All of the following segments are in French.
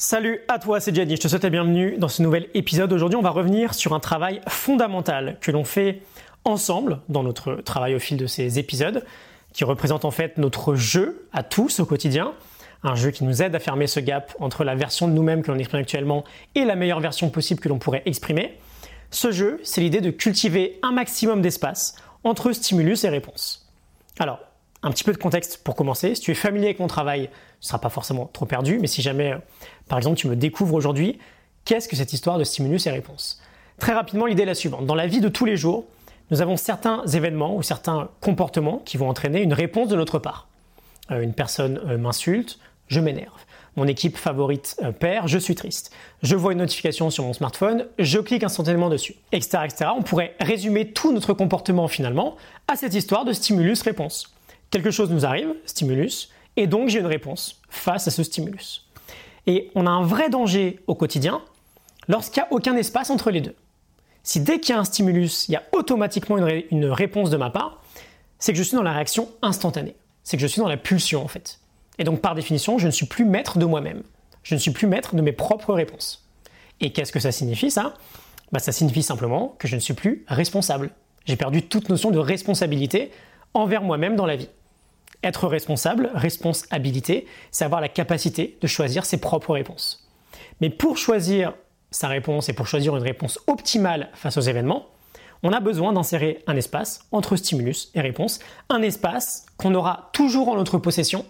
Salut à toi, c'est Jenny, je te souhaite la bienvenue dans ce nouvel épisode. Aujourd'hui, on va revenir sur un travail fondamental que l'on fait ensemble dans notre travail au fil de ces épisodes, qui représente en fait notre jeu à tous au quotidien, un jeu qui nous aide à fermer ce gap entre la version de nous-mêmes que l'on exprime actuellement et la meilleure version possible que l'on pourrait exprimer. Ce jeu, c'est l'idée de cultiver un maximum d'espace entre stimulus et réponse. Alors, un petit peu de contexte pour commencer. Si tu es familier avec mon travail, tu ne seras pas forcément trop perdu, mais si jamais, euh, par exemple, tu me découvres aujourd'hui, qu'est-ce que cette histoire de stimulus et réponse? Très rapidement, l'idée est la suivante. Dans la vie de tous les jours, nous avons certains événements ou certains comportements qui vont entraîner une réponse de notre part. Euh, une personne euh, m'insulte, je m'énerve. Mon équipe favorite perd, je suis triste. Je vois une notification sur mon smartphone, je clique instantanément dessus, etc., etc. On pourrait résumer tout notre comportement finalement à cette histoire de stimulus-réponse quelque chose nous arrive, stimulus, et donc j'ai une réponse face à ce stimulus. Et on a un vrai danger au quotidien lorsqu'il n'y a aucun espace entre les deux. Si dès qu'il y a un stimulus, il y a automatiquement une, réponse de ma part, c'est que je suis dans la réaction instantanée. C'est que je suis dans la pulsion en fait. Et donc par définition, je ne suis plus maître de moi-même. Je ne suis plus maître de mes propres réponses. Et qu'est-ce que ça signifie ça? Bah, Ça signifie simplement que je ne suis plus responsable. J'ai perdu toute notion de responsabilité envers moi-même dans la vie. Être responsable, responsabilité, c'est avoir la capacité de choisir ses propres réponses. Mais pour choisir sa réponse et pour choisir une réponse optimale face aux événements, on a besoin d'insérer un espace entre stimulus et réponse, un espace qu'on aura toujours en notre possession.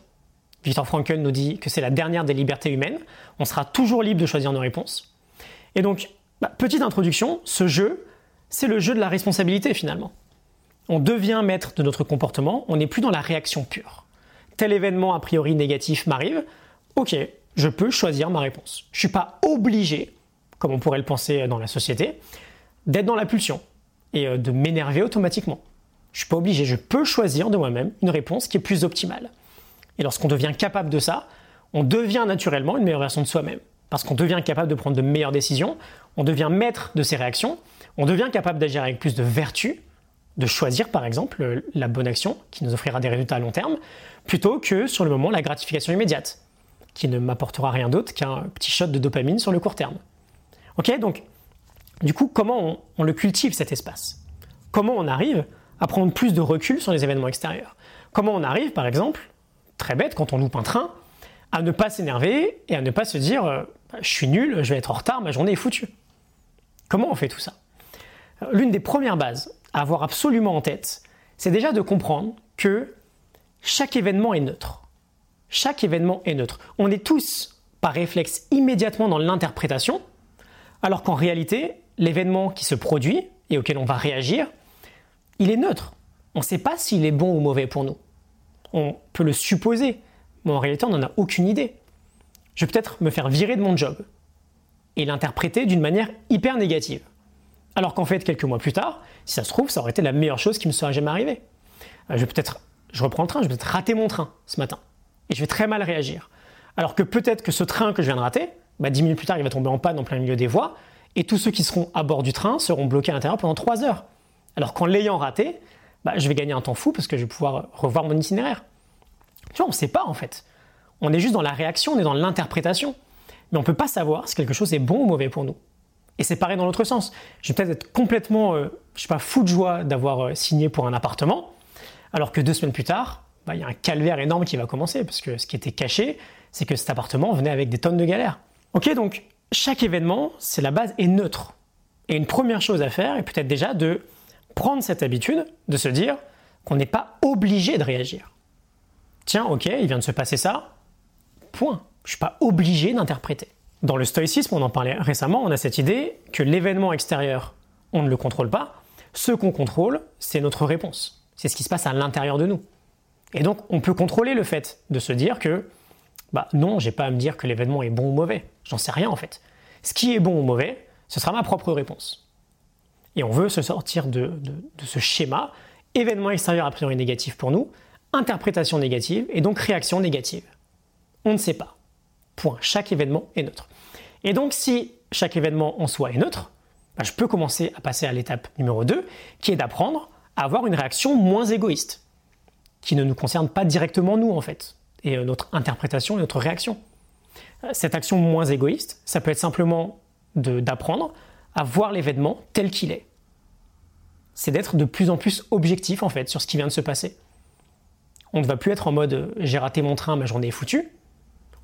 Victor Frankl nous dit que c'est la dernière des libertés humaines, on sera toujours libre de choisir nos réponses. Et donc, bah, petite introduction, ce jeu, c'est le jeu de la responsabilité finalement on devient maître de notre comportement, on n'est plus dans la réaction pure. Tel événement a priori négatif m'arrive, ok, je peux choisir ma réponse. Je ne suis pas obligé, comme on pourrait le penser dans la société, d'être dans la pulsion et euh, de m'énerver automatiquement. Je ne suis pas obligé, je peux choisir de moi-même une réponse qui est plus optimale. Et lorsqu'on devient capable de ça, on devient naturellement une meilleure version de soi-même. Parce qu'on devient capable de prendre de meilleures décisions, on devient maître de ses réactions, on devient capable d'agir avec plus de vertu de choisir par exemple la bonne action qui nous offrira des résultats à long terme, plutôt que sur le moment la gratification immédiate, qui ne m'apportera rien d'autre qu'un petit shot de dopamine sur le court terme. Ok, donc du coup, comment on, le cultive cet espace? Comment on arrive à prendre plus de recul sur les événements extérieurs? Comment on arrive, par exemple, très bête, quand on loupe un train, à ne pas s'énerver et à ne pas se dire euh, je suis nul, je vais être en retard, ma journée est foutue? Comment on fait tout ça? L'une des premières bases avoir absolument en tête, c'est déjà de comprendre que chaque événement est neutre. Chaque événement est neutre. On est tous, par réflexe, immédiatement dans l'interprétation, alors qu'en réalité, l'événement qui se produit et auquel on va réagir, il est neutre. On ne sait pas s'il est bon ou mauvais pour nous. On peut le supposer, mais en réalité, on n'en a aucune idée. Je vais peut-être me faire virer de mon job et l'interpréter d'une manière hyper négative. Alors qu'en fait, quelques mois plus tard, si ça se trouve, ça aurait été la meilleure chose qui me serait jamais arrivée. Euh, je vais peut-être, je reprends le train, je vais peut-être rater mon train ce matin. Et je vais très mal réagir. Alors que peut-être que ce train que je viens de rater, bah, 10 minutes plus tard, il va tomber en panne en plein milieu des voies, et tous ceux qui seront à bord du train seront bloqués à l'intérieur pendant 3 heures. Alors qu'en l'ayant raté, bah, je vais gagner un temps fou parce que je vais pouvoir revoir mon itinéraire. Tu vois, on ne sait pas en fait. On est juste dans la réaction, on est dans l'interprétation. Mais on ne peut pas savoir si quelque chose est bon ou mauvais pour nous. Et c'est pareil dans l'autre sens. Je vais peut-être être complètement, euh, je sais pas, fou de joie d'avoir euh, signé pour un appartement, alors que deux semaines plus tard, bah, il y a un calvaire énorme qui va commencer, parce que ce qui était caché, c'est que cet appartement venait avec des tonnes de galères. Ok, donc chaque événement, c'est la base est neutre. Et une première chose à faire est peut-être déjà de prendre cette habitude de se dire qu'on n'est pas obligé de réagir. Tiens, ok, il vient de se passer ça, point. Je suis pas obligé d'interpréter. Dans le stoïcisme, on en parlait récemment, on a cette idée que l'événement extérieur, on ne le contrôle pas. Ce qu'on contrôle, c'est notre réponse. C'est ce qui se passe à l'intérieur de nous. Et donc, on peut contrôler le fait de se dire que, bah non, j'ai pas à me dire que l'événement est bon ou mauvais. J'en sais rien en fait. Ce qui est bon ou mauvais, ce sera ma propre réponse. Et on veut se sortir de, de ce schéma, événement extérieur a priori négatif pour nous, interprétation négative et donc réaction négative. On ne sait pas. Point. Chaque événement est neutre. Et donc, si chaque événement en soi est neutre, bah, je peux commencer à passer à l'étape numéro 2, qui est d'apprendre à avoir une réaction moins égoïste, qui ne nous concerne pas directement nous, en fait, et euh, notre interprétation et notre réaction. Cette action moins égoïste, ça peut être simplement d'apprendre à voir l'événement tel qu'il est. C'est d'être de plus en plus objectif en fait sur ce qui vient de se passer. On ne va plus être en mode j'ai raté mon train, ma journée est foutue.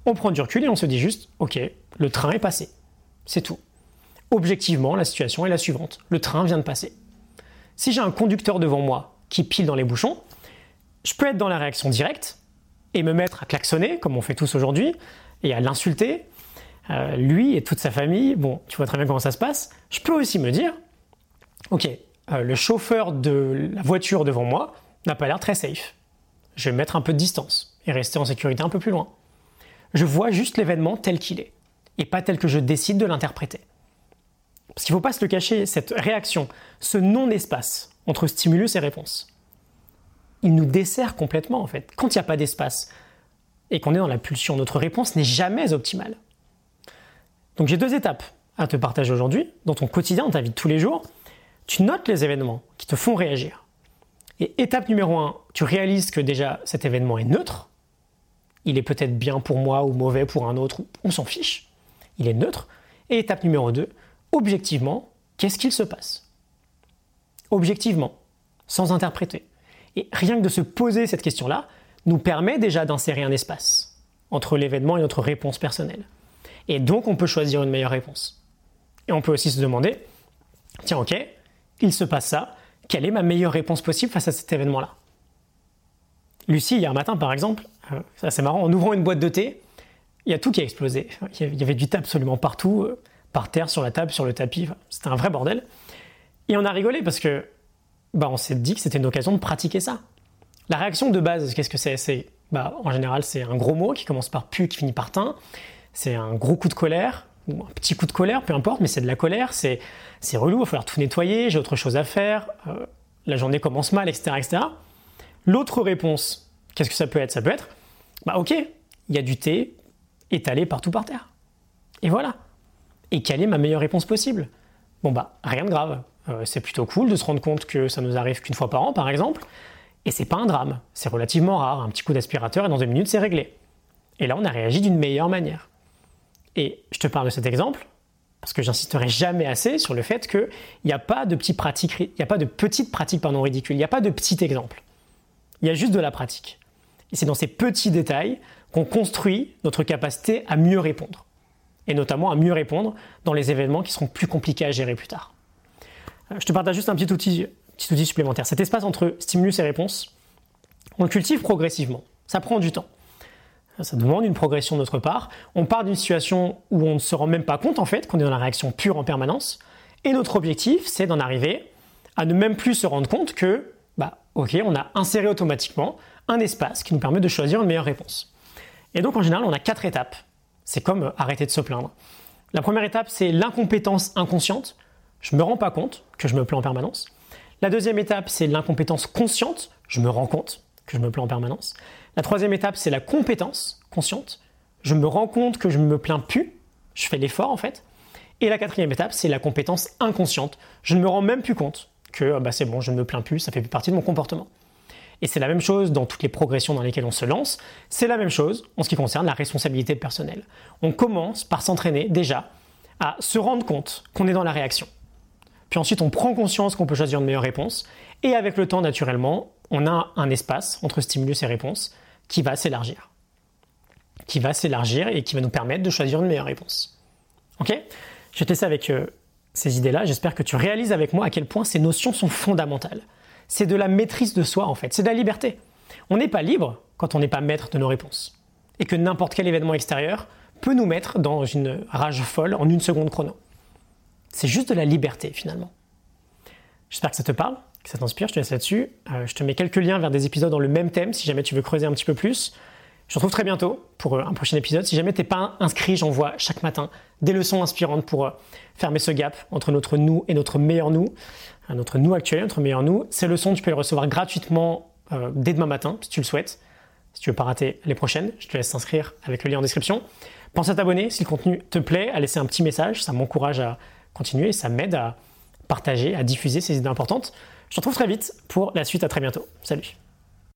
On prend du recul et on se dit juste ok, le train est passé. C'est tout. Objectivement, la situation est la suivante. Le train vient de passer. Si j'ai un conducteur devant moi qui pile dans les bouchons, je peux être dans la réaction directe et me mettre à klaxonner, comme on fait tous aujourd'hui, et à l'insulter, euh, lui et toute sa famille. Bon, tu vois très bien comment ça se passe. Je peux aussi me dire, ok, euh, le chauffeur de la voiture devant moi n'a pas l'air très safe. Je vais mettre un peu de distance et rester en sécurité un peu plus loin. Je vois juste l'événement tel qu'il est, et pas tel que je décide de l'interpréter. Parce qu'il ne faut pas se le cacher, cette réaction, ce non-espace entre stimulus et réponse, il nous dessert complètement en fait. Quand il n'y a pas d'espace et qu'on est dans la pulsion, notre réponse n'est jamais optimale. Donc j'ai deux étapes à te partager aujourd'hui, dans ton quotidien, dans ta vie de tous les jours. Tu notes les événements qui te font réagir. Et étape numéro un, tu réalises que déjà cet événement est neutre. Il est peut-être bien pour moi ou mauvais pour un autre, on s'en fiche. Il est neutre. Et étape numéro 2, objectivement, qu'est-ce qu'il se passe? Objectivement, sans interpréter. Et rien que de se poser cette question-là nous permet déjà d'insérer un espace entre l'événement et notre réponse personnelle. Et donc on peut choisir une meilleure réponse. Et on peut aussi se demander, tiens ok, il se passe ça, quelle est ma meilleure réponse possible face à cet événement-là? Lucie, hier matin par exemple, ça c'est marrant, en ouvrant une boîte de thé, il y a tout qui a explosé. Il y avait du thé absolument partout, euh, par terre, sur la table, sur le tapis, c'était un vrai bordel. Et on a rigolé parce que bah, on s'est dit que c'était une occasion de pratiquer ça. La réaction de base, qu'est-ce que c'est? C'est bah, en général c'est un gros mot qui commence par pu, qui finit par tin. C'est un gros coup de colère ou un petit coup de colère, peu importe, mais c'est de la colère. C'est c'est relou, il va falloir tout nettoyer, j'ai autre chose à faire. Euh, la journée commence mal, etc., etc. L'autre réponse, qu'est-ce que ça peut être? Ça peut être, bah ok, il y a du thé étalé partout par terre. Et voilà. Et quelle est ma meilleure réponse possible? Bon bah rien de grave. Euh, c'est plutôt cool de se rendre compte que ça nous arrive qu'une fois par an, par exemple. Et c'est pas un drame, c'est relativement rare. Un petit coup d'aspirateur et dans deux minutes c'est réglé. Et là on a réagi d'une meilleure manière. Et je te parle de cet exemple parce que j'insisterai jamais assez sur le fait qu'il n'y a pas de petites pratiques, il a pas de petites pratiques pardon, ridicules, il n'y a pas de petits exemples. Il y a juste de la pratique. Et c'est dans ces petits détails qu'on construit notre capacité à mieux répondre. Et notamment à mieux répondre dans les événements qui seront plus compliqués à gérer plus tard. Euh, je te partage juste un petit outil, supplémentaire. Cet espace entre stimulus et réponse, on le cultive progressivement. Ça prend du temps. Ça demande une progression de notre part. On part d'une situation où on ne se rend même pas compte en fait qu'on est dans la réaction pure en permanence. Et notre objectif, c'est d'en arriver à ne même plus se rendre compte que, bah, ok, on a inséré automatiquement un espace qui nous permet de choisir une meilleure réponse. Et donc en général, on a quatre étapes. C'est comme arrêter de se plaindre. La première étape, c'est l'incompétence inconsciente. Je ne me rends pas compte que je me plains en permanence. La deuxième étape, c'est l'incompétence consciente. Je me rends compte que je me plains en permanence. La troisième étape, c'est la compétence consciente. Je me rends compte que je ne me plains plus. Je fais l'effort en fait. Et la quatrième étape, c'est la compétence inconsciente. Je ne me rends même plus compte que bah, c'est bon, je ne me plains plus, ça fait plus partie de mon comportement. Et c'est la même chose dans toutes les progressions dans lesquelles on se lance. C'est la même chose en ce qui concerne la responsabilité personnelle. On commence par s'entraîner déjà à se rendre compte qu'on est dans la réaction. Puis ensuite, on prend conscience qu'on peut choisir une meilleure réponse. Et avec le temps, naturellement, on a un espace entre stimulus et réponse qui va s'élargir. Qui va s'élargir et qui va nous permettre de choisir une meilleure réponse. Ok? Je vais te laisser avec euh, ces idées-là. J'espère que tu réalises avec moi à quel point ces notions sont fondamentales. C'est de la maîtrise de soi, en fait. C'est de la liberté. On n'est pas libre quand on n'est pas maître de nos réponses. Et que n'importe quel événement extérieur peut nous mettre dans une rage folle en une seconde chrono. C'est juste de la liberté finalement. J'espère que ça te parle, que ça t'inspire, je te laisse là-dessus. Euh, je te mets quelques liens vers des épisodes dans le même thème si jamais tu veux creuser un petit peu plus. Je te retrouve très bientôt pour euh, un prochain épisode. Si jamais tu n'es pas inscrit, j'envoie chaque matin des leçons inspirantes pour euh, fermer ce gap entre notre nous et notre meilleur nous, notre nous actuel, notre meilleur nous. Ces leçons, tu peux les recevoir gratuitement dès demain matin si tu le souhaites. Si tu veux pas rater les prochaines, je te laisse t'inscrire avec le lien en description. Pense à t'abonner si le contenu te plaît, à laisser un petit message, ça m'encourage à continuer ça m'aide à partager, à diffuser ces idées importantes. Je te retrouve très vite pour la suite. À très bientôt. Salut.